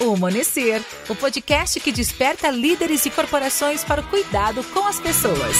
O Amanhecer, o podcast que desperta líderes e corporações para o cuidado com as pessoas.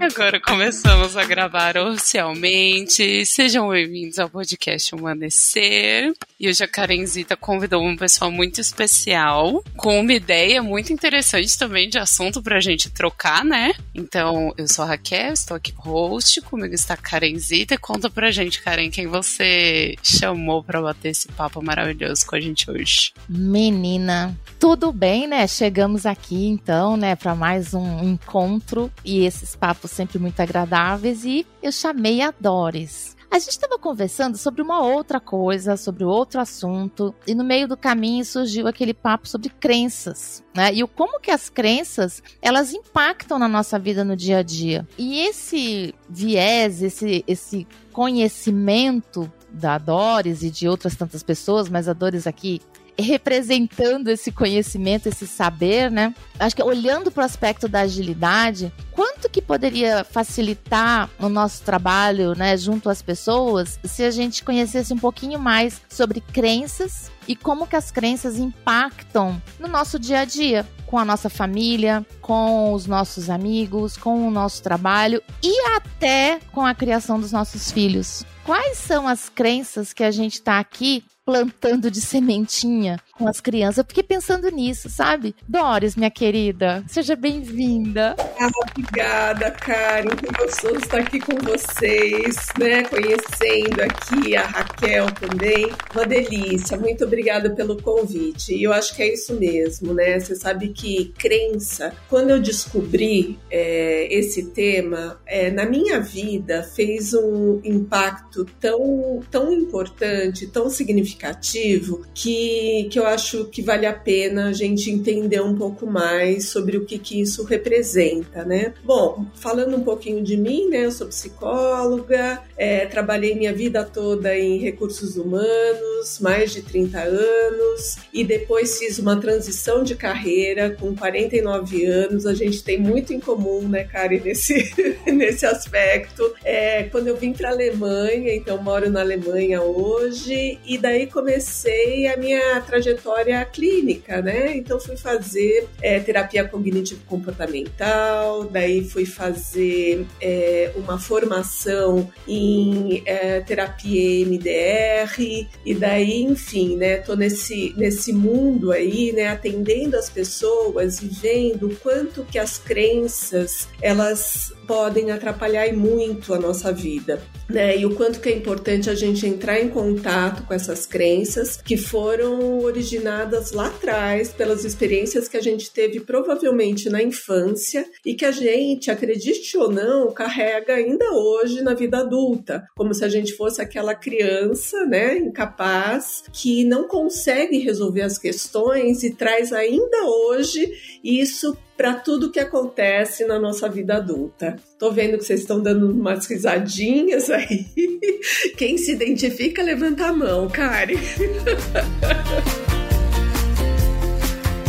Agora começamos a gravar oficialmente. Sejam bem-vindos ao podcast Amanhecer. E hoje a Karenzita convidou um pessoal muito especial, com uma ideia muito interessante também de assunto pra gente trocar, né? Então, eu sou a Raquel, estou aqui host, comigo está a Karenzita. Conta pra gente, Karen, quem você chamou pra bater esse papo maravilhoso com a gente hoje. Menina, tudo bem, né? Chegamos aqui então, né, para mais um encontro e esses papos sempre muito agradáveis e eu chamei a Doris. A gente estava conversando sobre uma outra coisa, sobre outro assunto, e no meio do caminho surgiu aquele papo sobre crenças, né? E o como que as crenças, elas impactam na nossa vida no dia a dia. E esse viés, esse, esse conhecimento da Doris e de outras tantas pessoas, mas a Doris aqui representando esse conhecimento, esse saber, né? Acho que olhando para o aspecto da agilidade, quanto que poderia facilitar o nosso trabalho, né, junto às pessoas, se a gente conhecesse um pouquinho mais sobre crenças e como que as crenças impactam no nosso dia a dia, com a nossa família, com os nossos amigos, com o nosso trabalho e até com a criação dos nossos filhos. Quais são as crenças que a gente está aqui plantando de sementinha com as crianças. Eu fiquei pensando nisso, sabe? Doris, minha querida, seja bem-vinda. Ah, obrigada, Karen. Que gostoso estar aqui com vocês, né? Conhecendo aqui a Raquel também. Uma delícia. Muito obrigada pelo convite. E eu acho que é isso mesmo, né? Você sabe que crença, quando eu descobri é, esse tema, é, na minha vida fez um impacto tão, tão importante, tão significativo, que, que eu acho que vale a pena a gente entender um pouco mais sobre o que, que isso representa, né? Bom, falando um pouquinho de mim, né? Eu sou psicóloga, é, trabalhei minha vida toda em recursos humanos, mais de 30 anos, e depois fiz uma transição de carreira com 49 anos. A gente tem muito em comum, né, Karen, nesse, nesse aspecto. É, quando eu vim para a Alemanha, então moro na Alemanha hoje, e daí comecei a minha trajetória trajetória clínica, né? Então fui fazer é, terapia cognitivo-comportamental, daí fui fazer é, uma formação em é, terapia MDR, e daí, enfim, né? Tô nesse, nesse mundo aí, né? Atendendo as pessoas e vendo o quanto que as crenças, elas podem atrapalhar muito a nossa vida, né? E o quanto que é importante a gente entrar em contato com essas crenças que foram originadas lá atrás pelas experiências que a gente teve provavelmente na infância e que a gente, acredite ou não, carrega ainda hoje na vida adulta, como se a gente fosse aquela criança, né, incapaz que não consegue resolver as questões e traz ainda hoje isso para tudo que acontece na nossa vida adulta. Tô vendo que vocês estão dando umas risadinhas aí. Quem se identifica, levanta a mão, Kari.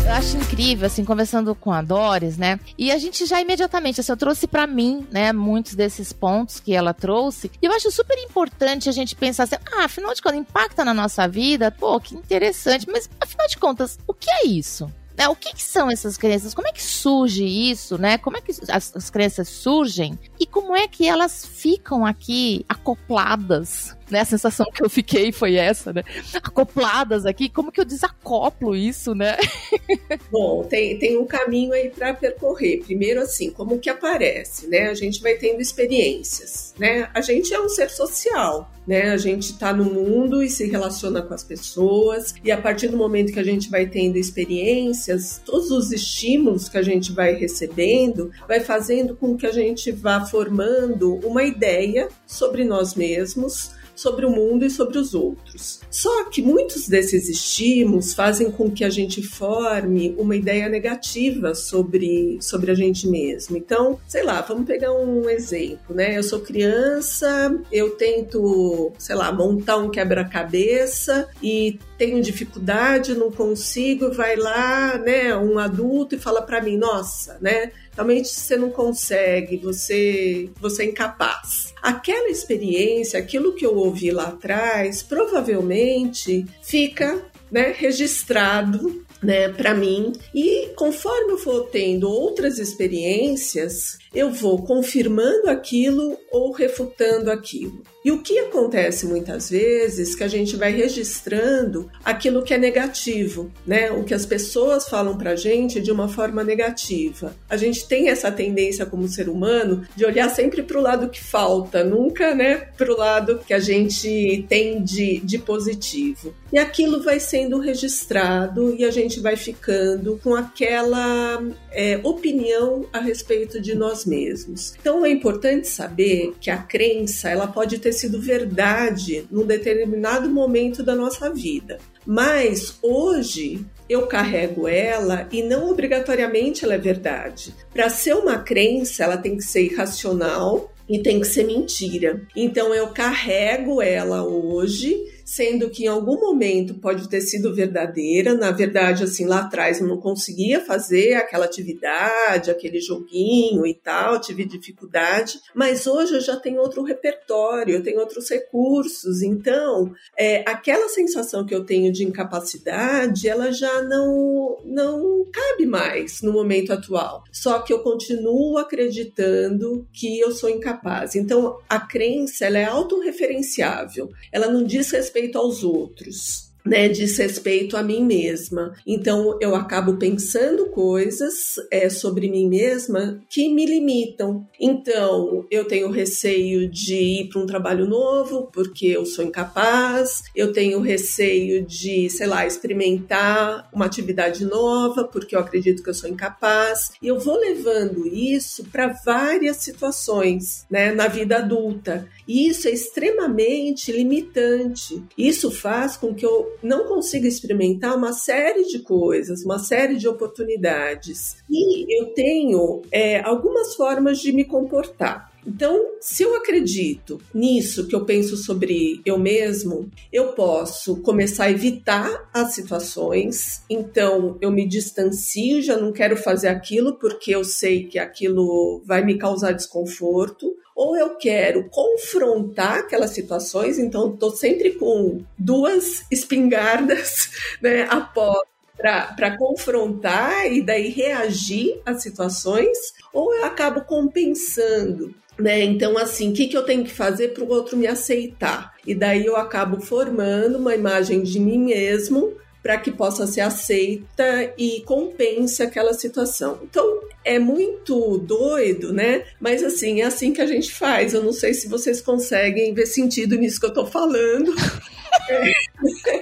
eu acho incrível, assim, conversando com a Doris, né? E a gente já imediatamente, assim, eu trouxe para mim, né, muitos desses pontos que ela trouxe. E eu acho super importante a gente pensar assim, ah, afinal de contas, impacta na nossa vida? Pô, que interessante. Mas, afinal de contas, o que é isso? Né? O que, que, são essas crenças? Como é que surge isso, né? Como é que as, as crenças surgem? E como é que elas ficam aqui acopladas né? A sensação que eu fiquei foi essa, né? Acopladas aqui, como que eu desacoplo isso, né? Bom, tem, tem um caminho aí para percorrer. Primeiro, assim, como que aparece, né? A gente vai tendo experiências, né? A gente é um ser social, né? A gente está no mundo e se relaciona com as pessoas, e a partir do momento que a gente vai tendo experiências, todos os estímulos que a gente vai recebendo vai fazendo com que a gente vá formando uma ideia sobre nós mesmos sobre o mundo e sobre os outros. Só que muitos desses estímulos fazem com que a gente forme uma ideia negativa sobre, sobre a gente mesmo. Então, sei lá, vamos pegar um exemplo, né? Eu sou criança, eu tento, sei lá, montar um quebra-cabeça e tenho dificuldade, não consigo, vai lá, né, um adulto e fala para mim, nossa, né, realmente você não consegue, você, você é incapaz. Aquela experiência, aquilo que eu ouvi lá atrás, provavelmente fica né, registrado né, para mim. E conforme eu for tendo outras experiências, eu vou confirmando aquilo ou refutando aquilo. E o que acontece muitas vezes que a gente vai registrando aquilo que é negativo, né? O que as pessoas falam pra gente de uma forma negativa. A gente tem essa tendência como ser humano de olhar sempre pro lado que falta, nunca, né, pro lado que a gente tem de, de positivo. E aquilo vai sendo registrado e a gente vai ficando com aquela é, opinião a respeito de nós mesmos. Então é importante saber que a crença ela pode ter sido verdade num determinado momento da nossa vida, mas hoje eu carrego ela e não obrigatoriamente ela é verdade. Para ser uma crença, ela tem que ser irracional e tem que ser mentira. Então eu carrego ela hoje sendo que em algum momento pode ter sido verdadeira. Na verdade, assim, lá atrás eu não conseguia fazer aquela atividade, aquele joguinho e tal, tive dificuldade, mas hoje eu já tenho outro repertório, eu tenho outros recursos. Então, é, aquela sensação que eu tenho de incapacidade, ela já não, não cabe mais no momento atual. Só que eu continuo acreditando que eu sou incapaz. Então, a crença, ela é autorreferenciável. Ela não diz respeito respeito aos outros né, diz respeito a mim mesma. Então eu acabo pensando coisas é, sobre mim mesma que me limitam. Então eu tenho receio de ir para um trabalho novo porque eu sou incapaz, eu tenho receio de, sei lá, experimentar uma atividade nova porque eu acredito que eu sou incapaz. E eu vou levando isso para várias situações né, na vida adulta. E isso é extremamente limitante. Isso faz com que eu não consiga experimentar uma série de coisas, uma série de oportunidades. E eu tenho é, algumas formas de me comportar. Então, se eu acredito nisso que eu penso sobre eu mesmo, eu posso começar a evitar as situações. Então, eu me distancio, já não quero fazer aquilo porque eu sei que aquilo vai me causar desconforto ou eu quero confrontar aquelas situações, então estou sempre com duas espingardas né, após para confrontar e daí reagir às situações, ou eu acabo compensando. Né? Então, assim, o que, que eu tenho que fazer para o outro me aceitar? E daí eu acabo formando uma imagem de mim mesmo para que possa ser aceita e compense aquela situação. Então, é muito doido, né? Mas assim, é assim que a gente faz. Eu não sei se vocês conseguem ver sentido nisso que eu tô falando.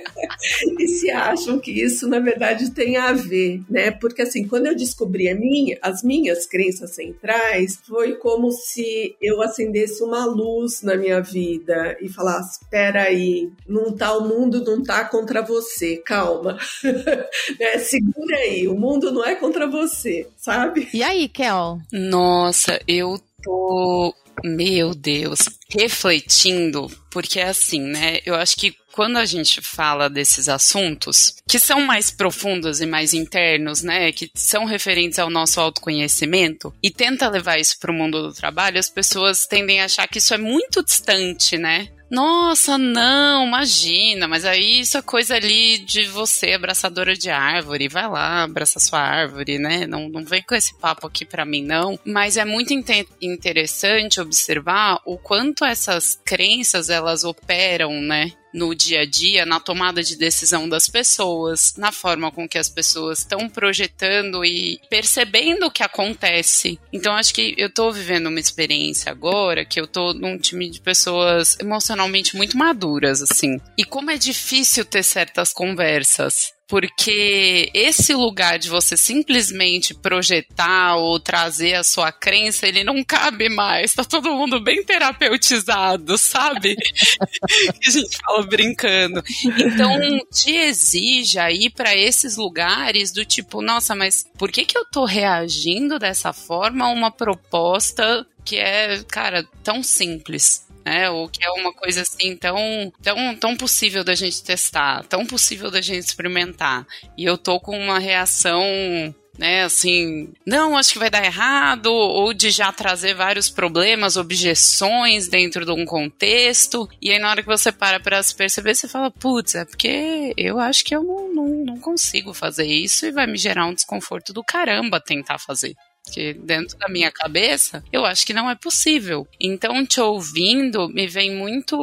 se acham que isso, na verdade, tem a ver, né? Porque, assim, quando eu descobri minha, as minhas crenças centrais, foi como se eu acendesse uma luz na minha vida e falasse: espera aí, não tá, o mundo não tá contra você, calma. né? Segura aí, o mundo não é contra você, sabe? E aí, Kel? Nossa, eu tô meu Deus, refletindo, porque é assim, né? Eu acho que quando a gente fala desses assuntos, que são mais profundos e mais internos, né, que são referentes ao nosso autoconhecimento, e tenta levar isso para o mundo do trabalho, as pessoas tendem a achar que isso é muito distante, né? Nossa, não, imagina, mas aí isso é coisa ali de você, abraçadora de árvore, vai lá, abraça sua árvore, né? Não, não vem com esse papo aqui para mim, não. Mas é muito interessante observar o quanto essas crenças elas operam, né? No dia a dia, na tomada de decisão das pessoas, na forma com que as pessoas estão projetando e percebendo o que acontece. Então acho que eu tô vivendo uma experiência agora que eu tô num time de pessoas emocionalmente muito maduras assim. E como é difícil ter certas conversas porque esse lugar de você simplesmente projetar ou trazer a sua crença, ele não cabe mais. Tá todo mundo bem terapeutizado, sabe? a gente fala brincando. Então, te exige ir para esses lugares do tipo, nossa, mas por que que eu tô reagindo dessa forma a uma proposta que é, cara, tão simples? Né? Ou que é uma coisa assim tão, tão, tão possível da gente testar, tão possível da gente experimentar. E eu tô com uma reação né, assim, não, acho que vai dar errado, ou de já trazer vários problemas, objeções dentro de um contexto, e aí na hora que você para para se perceber, você fala, putz, é porque eu acho que eu não, não, não consigo fazer isso e vai me gerar um desconforto do caramba tentar fazer. Porque dentro da minha cabeça, eu acho que não é possível. Então, te ouvindo, me vem muito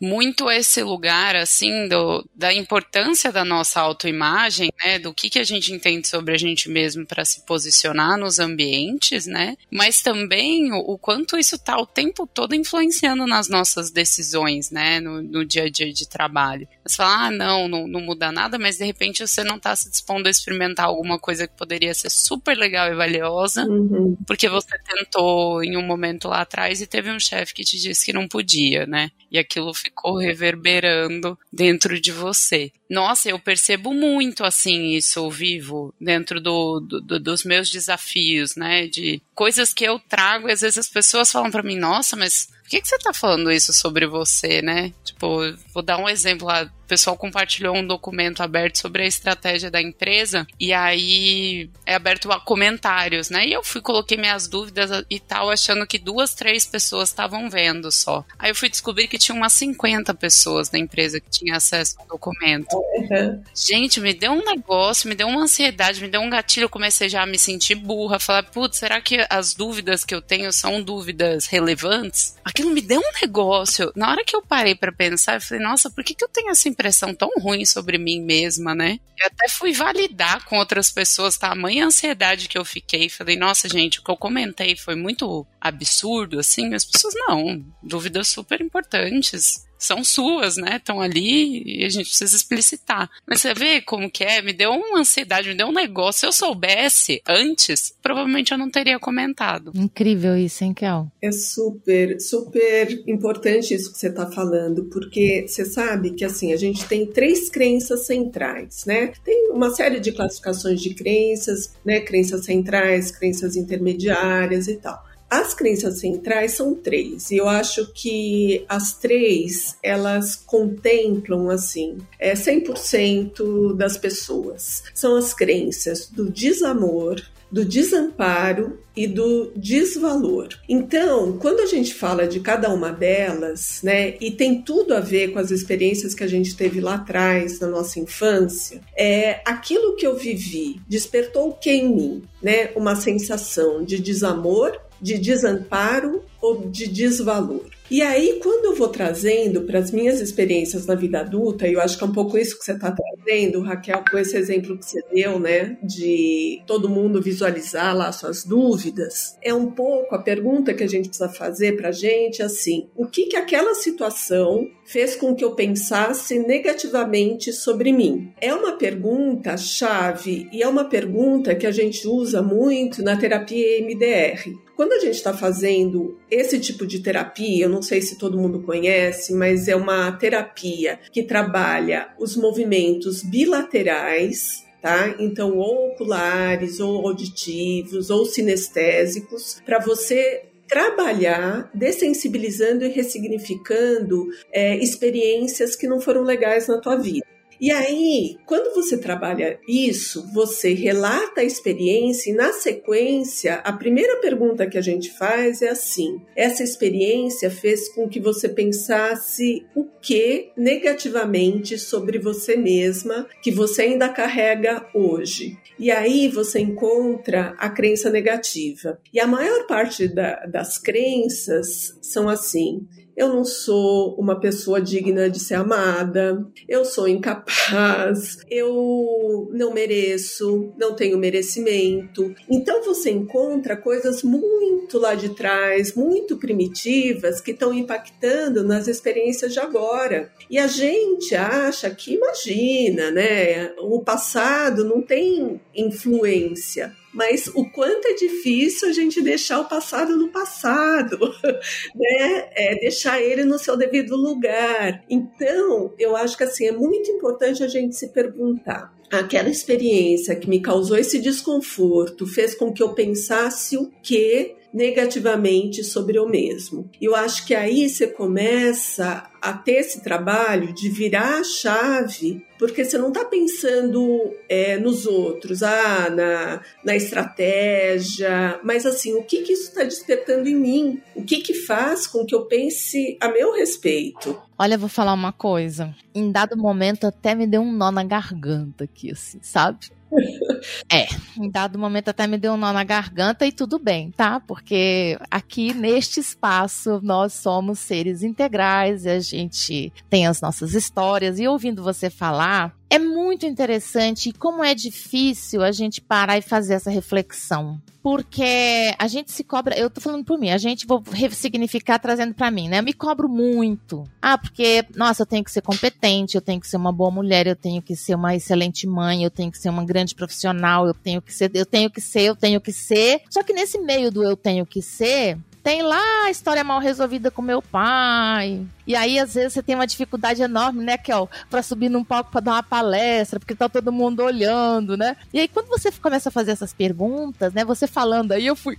muito esse lugar, assim, do, da importância da nossa autoimagem, né? Do que, que a gente entende sobre a gente mesmo para se posicionar nos ambientes, né? Mas também o, o, quanto isso tá o tempo todo influenciando nas nossas decisões, né? No, no dia a dia de trabalho. Você fala, ah, não, não, não muda nada, mas de repente você não tá se dispondo a experimentar alguma coisa que poderia ser super legal e valiosa, uhum. porque você tentou em um momento lá atrás e teve um chefe que te disse que não podia, né? E aquilo ficou reverberando dentro de você. Nossa, eu percebo muito assim isso vivo dentro do, do, dos meus desafios, né? De coisas que eu trago e às vezes as pessoas falam para mim, nossa, mas por que, que você tá falando isso sobre você, né? Tipo, vou dar um exemplo lá. O pessoal compartilhou um documento aberto sobre a estratégia da empresa e aí é aberto a comentários, né? E eu fui, coloquei minhas dúvidas e tal, achando que duas, três pessoas estavam vendo só. Aí eu fui descobrir que tinha umas 50 pessoas da empresa que tinha acesso ao documento. Uhum. Gente, me deu um negócio, me deu uma ansiedade, me deu um gatilho, comecei já a me sentir burra, falar, putz, será que as dúvidas que eu tenho são dúvidas relevantes? Aquilo me deu um negócio. Na hora que eu parei para pensar, eu falei, nossa, por que, que eu tenho essa impressão tão ruim sobre mim mesma, né? Eu até fui validar com outras pessoas tamanha ansiedade que eu fiquei. Falei, nossa, gente, o que eu comentei foi muito absurdo, assim. As pessoas, não, dúvidas super importantes são suas, né? Estão ali e a gente precisa explicitar. Mas você vê como que é? Me deu uma ansiedade, me deu um negócio. Se eu soubesse antes, provavelmente eu não teria comentado. Incrível isso, hein, Kel? É super, super importante isso que você está falando, porque você sabe que assim, a gente tem três crenças centrais, né? Tem uma série de classificações de crenças, né? Crenças centrais, crenças intermediárias e tal. As crenças centrais são três, e eu acho que as três elas contemplam assim é 100% das pessoas. São as crenças do desamor, do desamparo e do desvalor. Então, quando a gente fala de cada uma delas, né, e tem tudo a ver com as experiências que a gente teve lá atrás, na nossa infância, é aquilo que eu vivi despertou o que em mim, né, uma sensação de desamor de desamparo ou de desvalor. E aí, quando eu vou trazendo para as minhas experiências na vida adulta, e eu acho que é um pouco isso que você está trazendo, Raquel, com esse exemplo que você deu, né, de todo mundo visualizar lá suas dúvidas, é um pouco a pergunta que a gente precisa fazer para a gente, assim, o que que aquela situação fez com que eu pensasse negativamente sobre mim? É uma pergunta chave e é uma pergunta que a gente usa muito na terapia MDR. Quando a gente está fazendo esse tipo de terapia, eu não sei se todo mundo conhece, mas é uma terapia que trabalha os movimentos bilaterais Tá? Então, ou oculares, ou auditivos, ou sinestésicos, para você trabalhar dessensibilizando e ressignificando é, experiências que não foram legais na tua vida. E aí, quando você trabalha isso, você relata a experiência e na sequência, a primeira pergunta que a gente faz é assim: essa experiência fez com que você pensasse o que negativamente sobre você mesma que você ainda carrega hoje? E aí você encontra a crença negativa. E a maior parte da, das crenças são assim: eu não sou uma pessoa digna de ser amada, eu sou incapaz, eu não mereço, não tenho merecimento. Então você encontra coisas muito lá de trás, muito primitivas, que estão impactando nas experiências de agora. E a gente acha que, imagina, né? O passado não tem influência mas o quanto é difícil a gente deixar o passado no passado, né? É deixar ele no seu devido lugar. Então, eu acho que assim é muito importante a gente se perguntar aquela experiência que me causou esse desconforto fez com que eu pensasse o que negativamente sobre o mesmo. Eu acho que aí você começa a ter esse trabalho de virar a chave, porque você não está pensando é, nos outros, ah, na, na estratégia, mas assim, o que, que isso está despertando em mim? O que, que faz com que eu pense a meu respeito? Olha, vou falar uma coisa. Em dado momento até me deu um nó na garganta aqui, assim, sabe? É, em dado momento até me deu um nó na garganta e tudo bem, tá? Porque aqui neste espaço nós somos seres integrais e a gente tem as nossas histórias. E ouvindo você falar, é muito interessante como é difícil a gente parar e fazer essa reflexão. Porque a gente se cobra, eu tô falando por mim, a gente vou ressignificar trazendo para mim, né? Eu me cobro muito. Ah, porque, nossa, eu tenho que ser competente, eu tenho que ser uma boa mulher, eu tenho que ser uma excelente mãe, eu tenho que ser uma grande profissional, eu tenho que ser, eu tenho que ser, eu tenho que ser. Só que nesse meio do eu tenho que ser, tem lá a história mal resolvida com meu pai. E aí, às vezes, você tem uma dificuldade enorme, né, Kel, pra subir num palco pra dar uma palestra, porque tá todo mundo olhando, né? E aí, quando você começa a fazer essas perguntas, né, você falando, aí eu fui.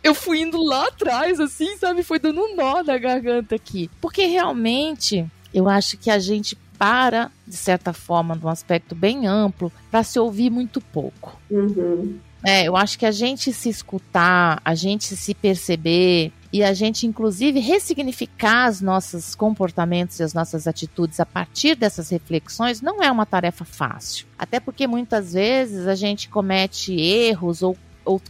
Eu fui indo lá atrás, assim, sabe? Foi dando um nó na garganta aqui. Porque realmente, eu acho que a gente para, de certa forma, num aspecto bem amplo, para se ouvir muito pouco. Uhum. É, eu acho que a gente se escutar, a gente se perceber e a gente, inclusive, ressignificar os nossos comportamentos e as nossas atitudes a partir dessas reflexões não é uma tarefa fácil. Até porque muitas vezes a gente comete erros ou ou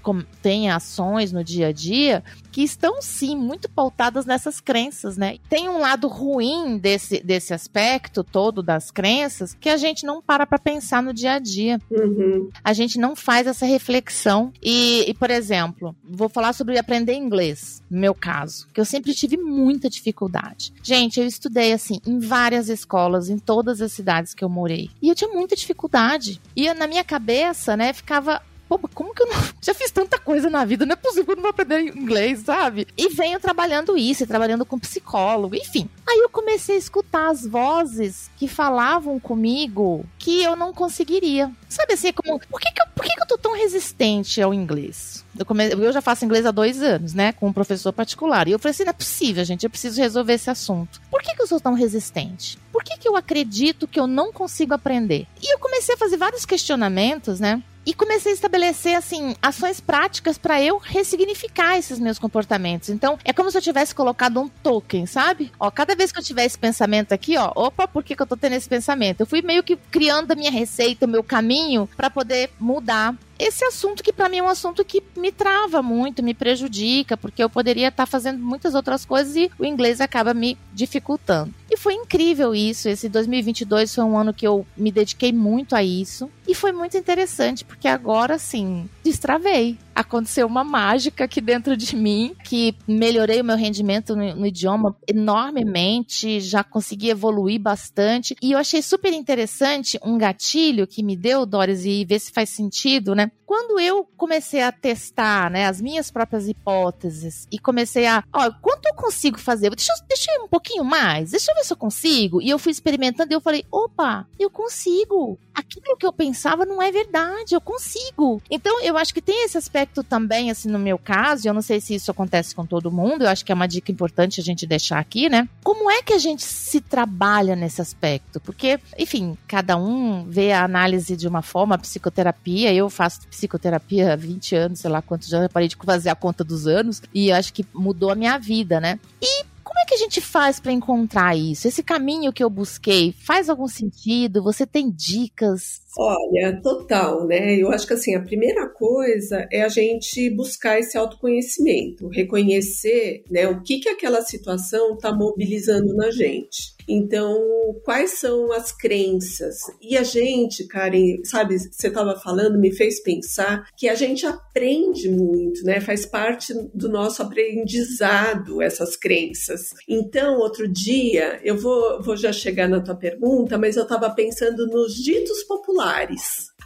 tem ações no dia a dia que estão sim muito pautadas nessas crenças, né? Tem um lado ruim desse, desse aspecto todo das crenças que a gente não para para pensar no dia a dia. Uhum. A gente não faz essa reflexão. E, e, por exemplo, vou falar sobre aprender inglês, no meu caso, que eu sempre tive muita dificuldade. Gente, eu estudei assim em várias escolas, em todas as cidades que eu morei. E eu tinha muita dificuldade. E na minha cabeça, né, ficava pô, como que eu não. Já fiz tanta coisa na vida, não é possível que eu não vou aprender inglês, sabe? E venho trabalhando isso, trabalhando com psicólogo, enfim. Aí eu comecei a escutar as vozes que falavam comigo que eu não conseguiria. Sabe assim, como. Por que, que, eu, por que, que eu tô tão resistente ao inglês? Eu, come... eu já faço inglês há dois anos, né? Com um professor particular. E eu falei assim: não é possível, gente, eu preciso resolver esse assunto. Por que, que eu sou tão resistente? Por que, que eu acredito que eu não consigo aprender? E eu comecei a fazer vários questionamentos, né? E comecei a estabelecer assim ações práticas para eu ressignificar esses meus comportamentos. Então, é como se eu tivesse colocado um token, sabe? Ó, cada vez que eu tiver esse pensamento aqui, ó, opa, por que, que eu tô tendo esse pensamento? Eu fui meio que criando a minha receita, o meu caminho para poder mudar esse assunto que para mim é um assunto que me trava muito, me prejudica, porque eu poderia estar tá fazendo muitas outras coisas e o inglês acaba me dificultando. E foi incrível isso. Esse 2022 foi um ano que eu me dediquei muito a isso. E foi muito interessante, porque agora sim, destravei. Aconteceu uma mágica aqui dentro de mim, que melhorei o meu rendimento no, no idioma enormemente, já consegui evoluir bastante. E eu achei super interessante um gatilho que me deu, Doris, e ver se faz sentido, né? Quando eu comecei a testar, né, as minhas próprias hipóteses e comecei a, ó, quanto eu consigo fazer? Deixa, deixa um pouquinho mais, deixa eu ver se eu consigo. E eu fui experimentando e eu falei, opa, eu consigo. Aquilo que eu pensava não é verdade, eu consigo. Então, eu acho que tem esse aspecto também, assim, no meu caso, eu não sei se isso acontece com todo mundo, eu acho que é uma dica importante a gente deixar aqui, né? Como é que a gente se trabalha nesse aspecto? Porque, enfim, cada um vê a análise de uma forma, a psicoterapia, eu faço psicoterapia há 20 anos, sei lá quanto, já parei de fazer a conta dos anos, e acho que mudou a minha vida, né? E como é que a gente faz para encontrar isso? Esse caminho que eu busquei faz algum sentido? Você tem dicas? Olha, total, né? Eu acho que assim, a primeira coisa é a gente buscar esse autoconhecimento, reconhecer né, o que, que aquela situação está mobilizando na gente. Então, quais são as crenças? E a gente, Karen, sabe, você estava falando, me fez pensar que a gente aprende muito, né? Faz parte do nosso aprendizado essas crenças. Então, outro dia, eu vou, vou já chegar na tua pergunta, mas eu estava pensando nos ditos populares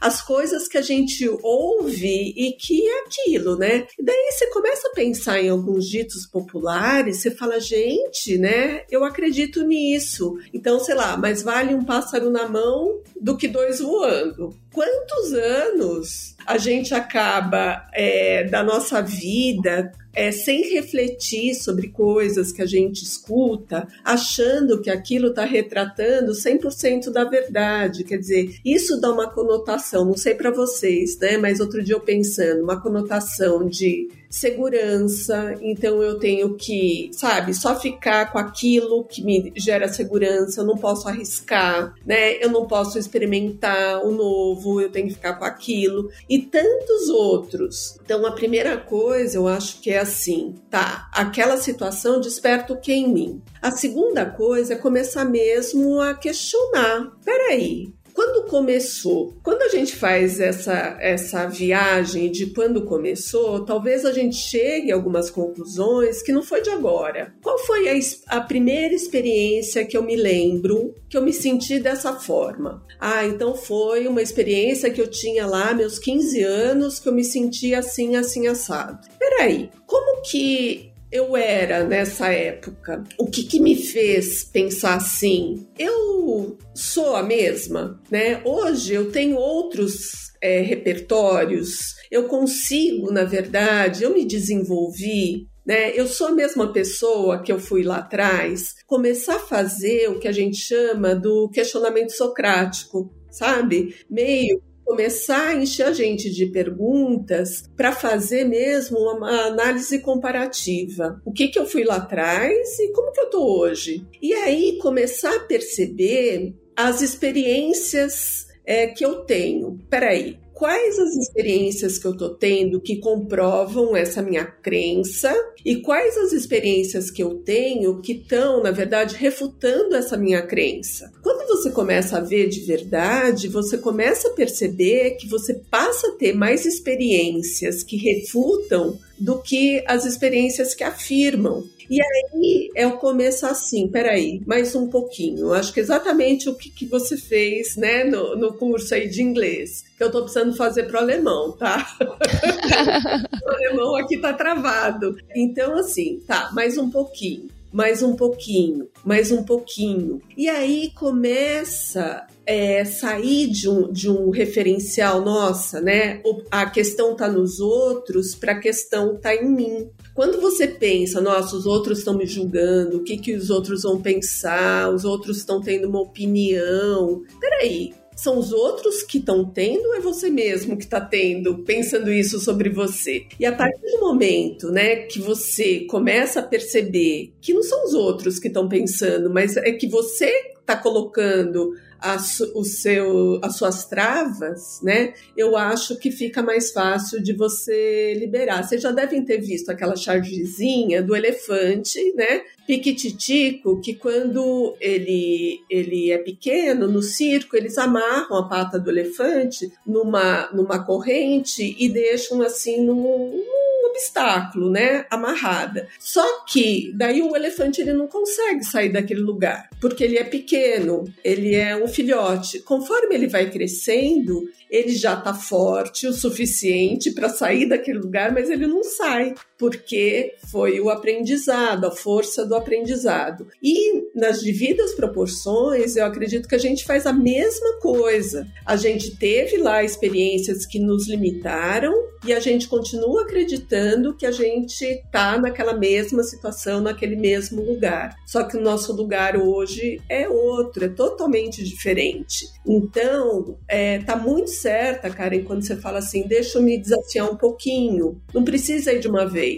as coisas que a gente ouve e que é aquilo, né? E daí você começa a pensar em alguns ditos populares, você fala, gente, né? Eu acredito nisso. Então, sei lá, mais vale um pássaro na mão do que dois voando. Quantos anos a gente acaba é, da nossa vida é, sem refletir sobre coisas que a gente escuta, achando que aquilo está retratando 100% da verdade. Quer dizer, isso dá uma conotação, não sei para vocês, né? Mas outro dia eu pensando, uma conotação de segurança, então eu tenho que, sabe, só ficar com aquilo que me gera segurança, eu não posso arriscar, né? Eu não posso experimentar o novo, eu tenho que ficar com aquilo e tantos outros. Então a primeira coisa, eu acho que é assim, tá? Aquela situação desperta o que em mim. A segunda coisa é começar mesmo a questionar. Peraí, quando começou? Quando a gente faz essa, essa viagem de quando começou, talvez a gente chegue a algumas conclusões que não foi de agora. Qual foi a, a primeira experiência que eu me lembro que eu me senti dessa forma? Ah, então foi uma experiência que eu tinha lá, meus 15 anos, que eu me senti assim, assim, assado. Peraí, como que eu era nessa época? O que, que me fez pensar assim? Eu sou a mesma, né? Hoje eu tenho outros é, repertórios, eu consigo, na verdade, eu me desenvolvi. Né? Eu sou a mesma pessoa que eu fui lá atrás, começar a fazer o que a gente chama do questionamento socrático, sabe? Meio começar a encher a gente de perguntas para fazer mesmo uma análise comparativa. O que, que eu fui lá atrás e como que eu estou hoje? E aí começar a perceber as experiências é, que eu tenho. Peraí, quais as experiências que eu estou tendo que comprovam essa minha crença e quais as experiências que eu tenho que estão, na verdade, refutando essa minha crença. Quando você começa a ver de verdade, você começa a perceber que você passa a ter mais experiências que refutam do que as experiências que afirmam. E aí é o começo assim, peraí, mais um pouquinho. Acho que exatamente o que, que você fez, né, no, no curso aí de inglês, que eu tô precisando fazer pro alemão, tá? o alemão aqui tá travado. Então, assim, tá, mais um pouquinho mais um pouquinho, mais um pouquinho. E aí começa é, sair de um, de um referencial, nossa, né? A questão tá nos outros para a questão tá em mim. Quando você pensa, nossa, os outros estão me julgando, o que, que os outros vão pensar, os outros estão tendo uma opinião. Peraí, são os outros que estão tendo ou é você mesmo que está tendo, pensando isso sobre você? E a partir do momento, né, que você começa a perceber que não são os outros que estão pensando, mas é que você está colocando as, o seu, as suas travas, né? Eu acho que fica mais fácil de você liberar. Vocês já devem ter visto aquela chargezinha do elefante, né? Piquititico, que quando ele, ele é pequeno, no circo, eles amarram a pata do elefante numa, numa corrente e deixam assim num, obstáculo, né, amarrada. Só que daí o elefante ele não consegue sair daquele lugar, porque ele é pequeno, ele é um filhote. Conforme ele vai crescendo, ele já está forte o suficiente para sair daquele lugar, mas ele não sai, porque foi o aprendizado, a força do aprendizado. E nas devidas proporções, eu acredito que a gente faz a mesma coisa. A gente teve lá experiências que nos limitaram e a gente continua acreditando que a gente está naquela mesma situação, naquele mesmo lugar. Só que o nosso lugar hoje é outro, é totalmente diferente. Então, é, tá muito certa, Karen, quando você fala assim, deixa eu me desafiar um pouquinho. Não precisa ir de uma vez.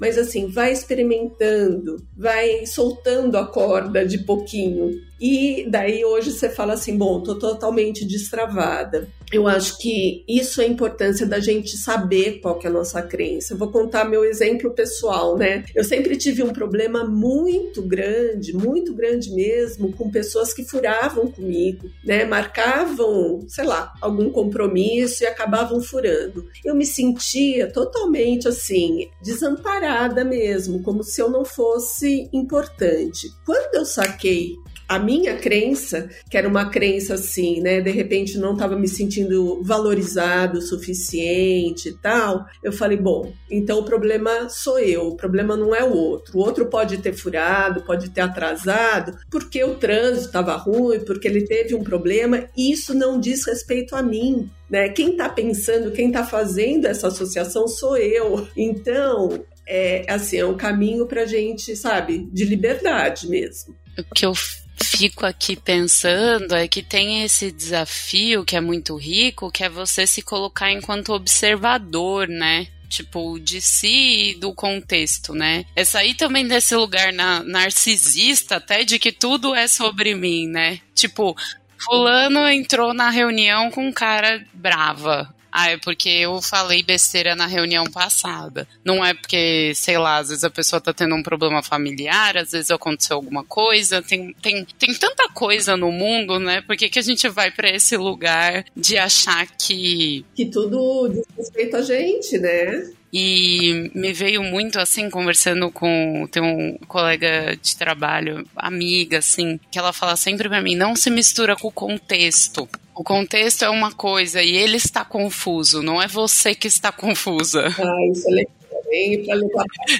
Mas assim, vai experimentando, vai soltando a corda de pouquinho. E daí hoje você fala assim: bom, tô totalmente destravada. Eu acho que isso é a importância da gente saber qual que é a nossa crença. Eu vou contar meu exemplo pessoal, né? Eu sempre tive um problema muito grande, muito grande mesmo, com pessoas que furavam comigo, né? Marcavam, sei lá, algum compromisso e acabavam furando. Eu me sentia totalmente assim, desamparada mesmo, como se eu não fosse importante. Quando eu saquei a minha crença, que era uma crença assim, né? De repente não estava me sentindo valorizado o suficiente e tal. Eu falei, bom, então o problema sou eu, o problema não é o outro. O outro pode ter furado, pode ter atrasado, porque o trânsito estava ruim, porque ele teve um problema. E isso não diz respeito a mim. Né? Quem está pensando, quem está fazendo essa associação sou eu. Então, é assim, é um caminho para gente, sabe, de liberdade mesmo. O que eu fico aqui pensando é que tem esse desafio que é muito rico, que é você se colocar enquanto observador, né? Tipo, de si e do contexto, né? É sair também desse lugar na, narcisista, até de que tudo é sobre mim, né? Tipo, Fulano entrou na reunião com um cara brava. Ah, é porque eu falei besteira na reunião passada. Não é porque, sei lá, às vezes a pessoa tá tendo um problema familiar, às vezes aconteceu alguma coisa. Tem, tem, tem tanta coisa no mundo, né? Por que, que a gente vai para esse lugar de achar que. Que tudo diz respeito a gente, né? E me veio muito assim, conversando com. Tem um colega de trabalho, amiga, assim, que ela fala sempre pra mim: não se mistura com o contexto. O contexto é uma coisa e ele está confuso, não é você que está confusa. Ah, isso é legal.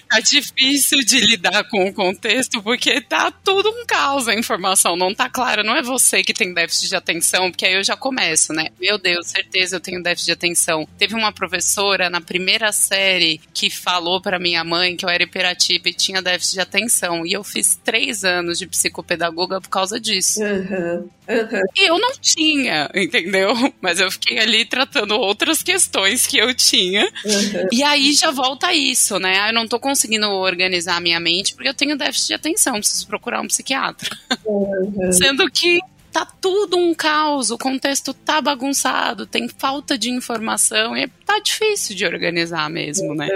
Tá difícil de lidar com o contexto porque tá tudo um caos a informação, não tá clara. Não é você que tem déficit de atenção, porque aí eu já começo, né? Meu Deus, certeza eu tenho déficit de atenção. Teve uma professora na primeira série que falou para minha mãe que eu era hiperativa e tinha déficit de atenção. E eu fiz três anos de psicopedagoga por causa disso. Uhum. Uhum. Eu não tinha, entendeu? Mas eu fiquei ali tratando outras questões que eu tinha. Uhum. E aí já volta isso, né? Ah, eu não tô conseguindo organizar a minha mente porque eu tenho déficit de atenção, preciso procurar um psiquiatra. Uhum. Sendo que tá tudo um caos, o contexto tá bagunçado, tem falta de informação e tá difícil de organizar mesmo, né?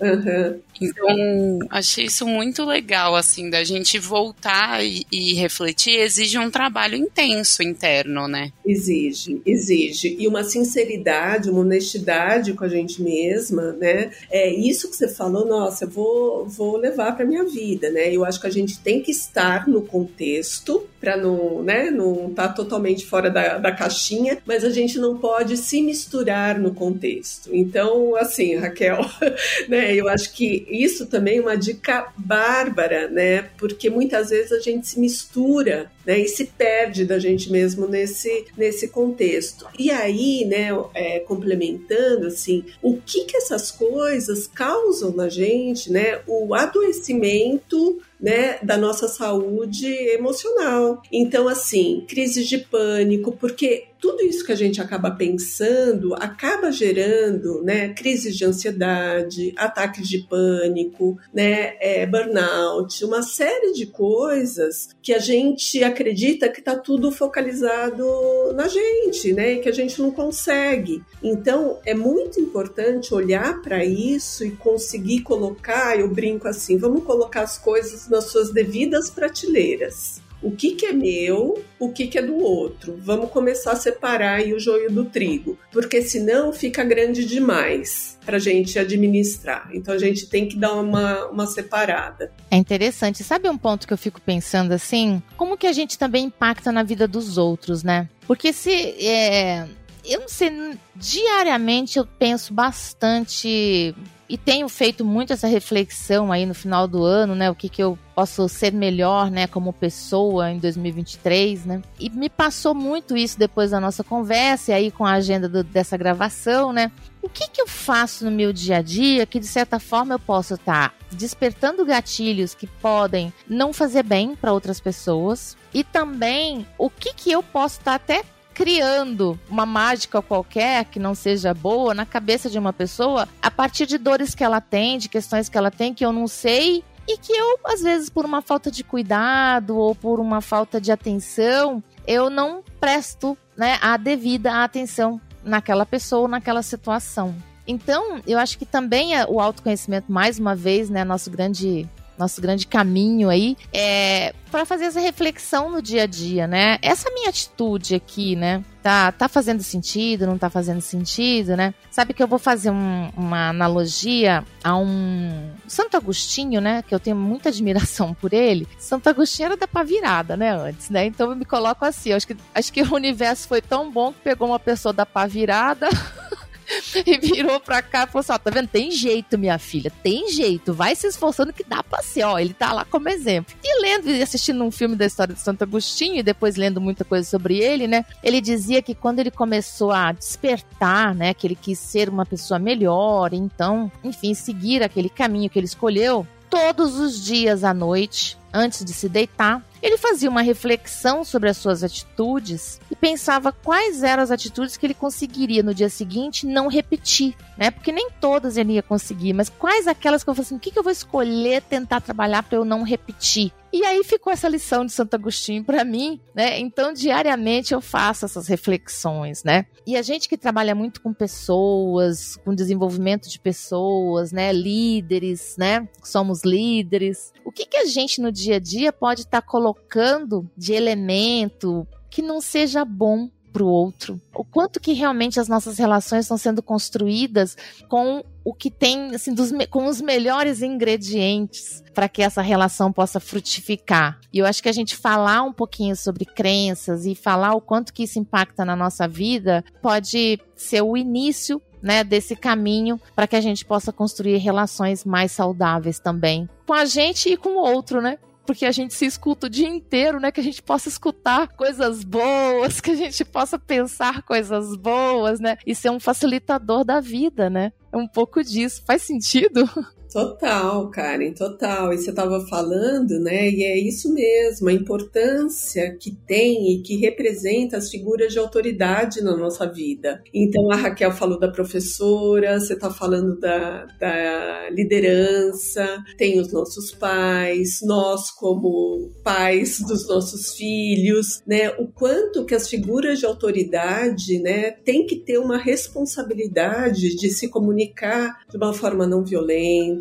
Uhum. Então, achei isso muito legal, assim, da gente voltar e, e, refletir. Exige um trabalho intenso interno, né? Exige, exige. E uma sinceridade, uma honestidade com a gente mesma, né? É isso que você falou, nossa, eu vou, vou levar para minha vida, né? Eu acho que a gente tem que estar no contexto para não, né, não estar tá totalmente fora da, da caixinha, mas a gente não pode se misturar no contexto. Então, assim, Raquel, né, eu acho que isso também é uma dica bárbara, né? Porque muitas vezes a gente se mistura né, e se perde da gente mesmo nesse, nesse contexto. E aí, né, é, complementando, assim, o que que essas coisas causam na gente, né? O adoecimento né, da nossa saúde emocional. Então, assim, crises de pânico, porque tudo isso que a gente acaba pensando acaba gerando, né, crises de ansiedade, ataques de pânico, né, é, burnout, uma série de coisas que a gente acredita que está tudo focalizado na gente, né, que a gente não consegue. Então, é muito importante olhar para isso e conseguir colocar, eu brinco assim, vamos colocar as coisas nas suas devidas prateleiras o que, que é meu, o que, que é do outro. Vamos começar a separar o joio do trigo, porque senão fica grande demais para a gente administrar. Então a gente tem que dar uma, uma separada. É interessante. Sabe um ponto que eu fico pensando assim? Como que a gente também impacta na vida dos outros, né? Porque se. É, eu não sei, diariamente eu penso bastante e tenho feito muito essa reflexão aí no final do ano, né? O que, que eu posso ser melhor, né, como pessoa em 2023, né? E me passou muito isso depois da nossa conversa e aí com a agenda do, dessa gravação, né? O que, que eu faço no meu dia a dia que de certa forma eu posso estar tá despertando gatilhos que podem não fazer bem para outras pessoas e também o que que eu posso estar tá até criando uma mágica qualquer que não seja boa na cabeça de uma pessoa a partir de dores que ela tem, de questões que ela tem que eu não sei e que eu, às vezes, por uma falta de cuidado ou por uma falta de atenção, eu não presto né, a devida atenção naquela pessoa, naquela situação. Então, eu acho que também é o autoconhecimento, mais uma vez, né, nosso grande nosso grande caminho aí, é para fazer essa reflexão no dia a dia, né? Essa minha atitude aqui, né? Tá, tá fazendo sentido, não tá fazendo sentido, né? Sabe que eu vou fazer um, uma analogia a um Santo Agostinho, né? Que eu tenho muita admiração por ele. Santo Agostinho era da pavirada, né? Antes, né? Então eu me coloco assim. Acho que, acho que o universo foi tão bom que pegou uma pessoa da pavirada. e virou pra cá e falou assim: ó, tá vendo? Tem jeito, minha filha, tem jeito, vai se esforçando que dá pra ser, ó. Ele tá lá como exemplo. E lendo e assistindo um filme da história de Santo Agostinho e depois lendo muita coisa sobre ele, né? Ele dizia que quando ele começou a despertar, né, que ele quis ser uma pessoa melhor, então, enfim, seguir aquele caminho que ele escolheu, todos os dias à noite, antes de se deitar, ele fazia uma reflexão sobre as suas atitudes e pensava quais eram as atitudes que ele conseguiria no dia seguinte não repetir, né? Porque nem todas ele ia conseguir, mas quais aquelas que eu falei assim, o que, que eu vou escolher tentar trabalhar para eu não repetir? E aí ficou essa lição de Santo Agostinho para mim, né? Então diariamente eu faço essas reflexões, né? E a gente que trabalha muito com pessoas, com desenvolvimento de pessoas, né? Líderes, né? Somos líderes. O que que a gente no dia a dia pode estar tá colocando de elemento que não seja bom para o outro. O quanto que realmente as nossas relações estão sendo construídas com o que tem, assim, dos, com os melhores ingredientes para que essa relação possa frutificar. E eu acho que a gente falar um pouquinho sobre crenças e falar o quanto que isso impacta na nossa vida pode ser o início né, desse caminho para que a gente possa construir relações mais saudáveis também com a gente e com o outro, né? Porque a gente se escuta o dia inteiro, né? Que a gente possa escutar coisas boas, que a gente possa pensar coisas boas, né? E ser um facilitador da vida, né? É um pouco disso. Faz sentido? Total, Karen, total. E você estava falando, né? E é isso mesmo, a importância que tem e que representa as figuras de autoridade na nossa vida. Então, a Raquel falou da professora, você está falando da, da liderança, tem os nossos pais, nós como pais dos nossos filhos, né? O quanto que as figuras de autoridade, né, tem que ter uma responsabilidade de se comunicar de uma forma não violenta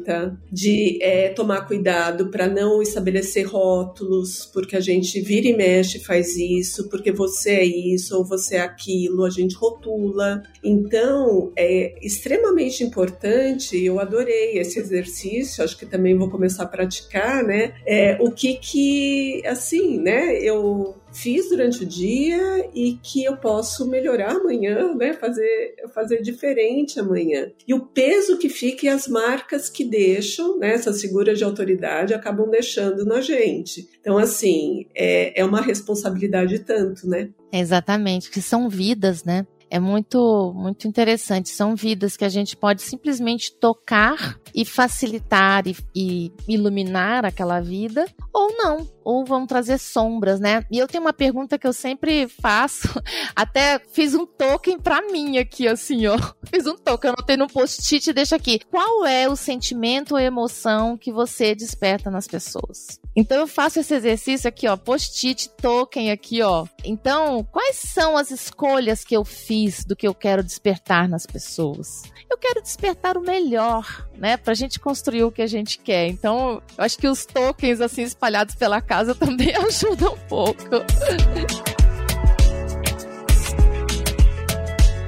de é, tomar cuidado para não estabelecer rótulos, porque a gente vira e mexe faz isso, porque você é isso ou você é aquilo, a gente rotula. Então, é extremamente importante, eu adorei esse exercício, acho que também vou começar a praticar, né? É, o que que, assim, né, eu fiz durante o dia e que eu posso melhorar amanhã, né? Fazer, fazer diferente amanhã. E o peso que fica e as marcas que deixam, né? Essas figuras de autoridade acabam deixando na gente. Então, assim, é, é uma responsabilidade tanto, né? Exatamente, que são vidas, né? É muito muito interessante. São vidas que a gente pode simplesmente tocar e facilitar e, e iluminar aquela vida, ou não, ou vão trazer sombras, né? E eu tenho uma pergunta que eu sempre faço, até fiz um token para mim aqui, assim, ó. Fiz um token, anotei no post-it e deixa aqui. Qual é o sentimento ou emoção que você desperta nas pessoas? Então eu faço esse exercício aqui, ó, post-it, token aqui, ó. Então, quais são as escolhas que eu fiz do que eu quero despertar nas pessoas? Eu quero despertar o melhor, né, pra gente construir o que a gente quer. Então, eu acho que os tokens assim espalhados pela casa também ajudam um pouco.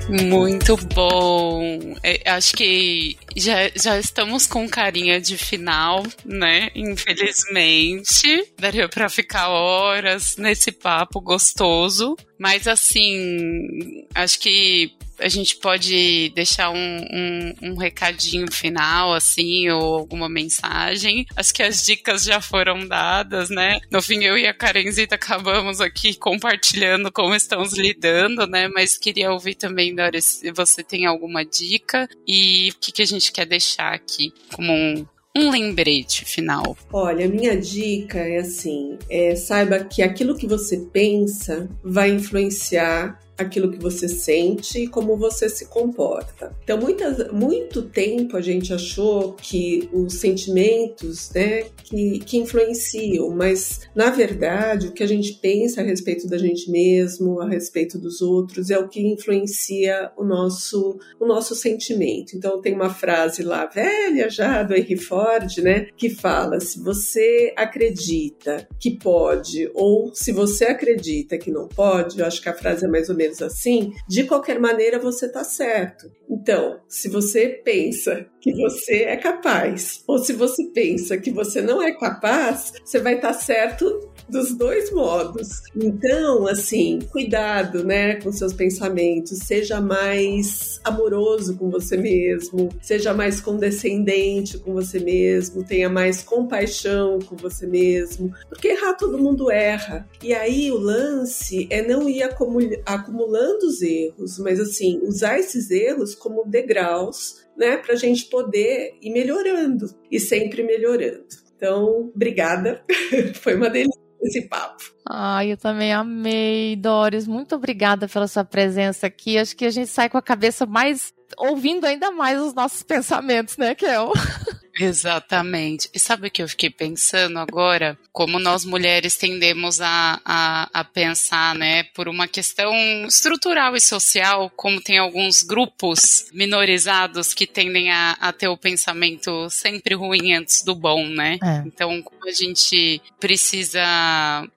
Muito bom. É, acho que já, já estamos com carinha de final, né? Infelizmente. Daria para ficar horas nesse papo gostoso. Mas assim, acho que a gente pode deixar um, um, um, recadinho final, assim, ou alguma mensagem. Acho que as dicas já foram dadas, né? No fim, eu e a Karenzita acabamos aqui compartilhando como estamos lidando, né? Mas queria ouvir também, Dora, se você tem alguma dica e o que, que a gente quer deixar aqui como um um lembrete final? Olha, minha dica é assim: é, saiba que aquilo que você pensa vai influenciar aquilo que você sente e como você se comporta. Então, muitas, muito tempo a gente achou que os sentimentos, né, que, que influenciam, mas na verdade o que a gente pensa a respeito da gente mesmo, a respeito dos outros, é o que influencia o nosso, o nosso sentimento. Então, tem uma frase lá velha já do Henry Ford, né, que fala: se você acredita que pode ou se você acredita que não pode, eu acho que a frase é mais ou menos assim, de qualquer maneira você está certo. Então, se você pensa que você é capaz, ou se você pensa que você não é capaz, você vai estar certo dos dois modos. Então, assim, cuidado, né, com seus pensamentos, seja mais amoroso com você mesmo, seja mais condescendente com você mesmo, tenha mais compaixão com você mesmo, porque errar todo mundo erra. E aí o lance é não ir acumulando os erros, mas assim, usar esses erros como degraus, né, para a gente poder ir melhorando e sempre melhorando. Então, obrigada. Foi uma delícia esse papo. Ai, eu também amei, Doris. Muito obrigada pela sua presença aqui. Acho que a gente sai com a cabeça mais ouvindo ainda mais os nossos pensamentos, né, Kel? Exatamente. E sabe o que eu fiquei pensando agora? Como nós mulheres tendemos a, a, a, pensar, né, por uma questão estrutural e social, como tem alguns grupos minorizados que tendem a, a ter o pensamento sempre ruim antes do bom, né? É. Então, como a gente precisa.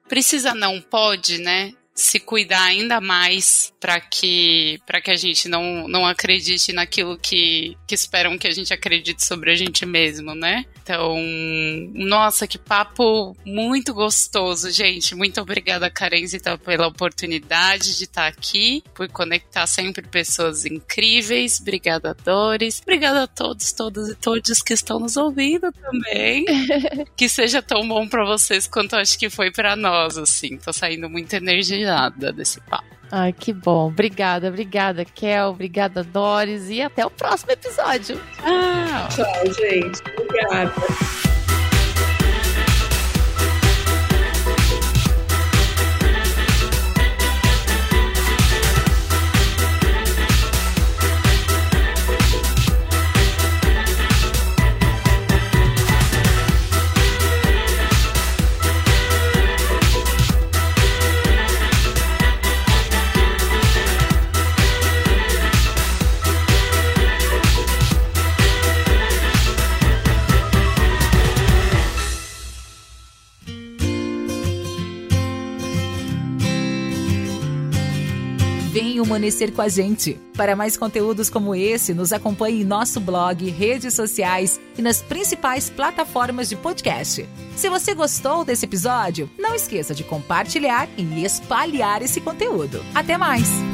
Precisa não pode, né? Se cuidar ainda mais para que para que a gente não, não acredite naquilo que, que esperam que a gente acredite sobre a gente mesmo, né? Então, nossa, que papo muito gostoso, gente. Muito obrigada, Karenzita, pela oportunidade de estar aqui, por conectar sempre pessoas incríveis. Obrigada, Doris. Obrigada a todos, todos e todos que estão nos ouvindo também. que seja tão bom para vocês quanto acho que foi para nós, assim. Tô saindo muita energia desse papo. Ai, que bom. Obrigada, obrigada, Kel. Obrigada, Doris. E até o próximo episódio. Ah. Tchau, gente. Obrigada. Humanecer com a gente. Para mais conteúdos como esse, nos acompanhe em nosso blog, redes sociais e nas principais plataformas de podcast. Se você gostou desse episódio, não esqueça de compartilhar e espalhar esse conteúdo. Até mais!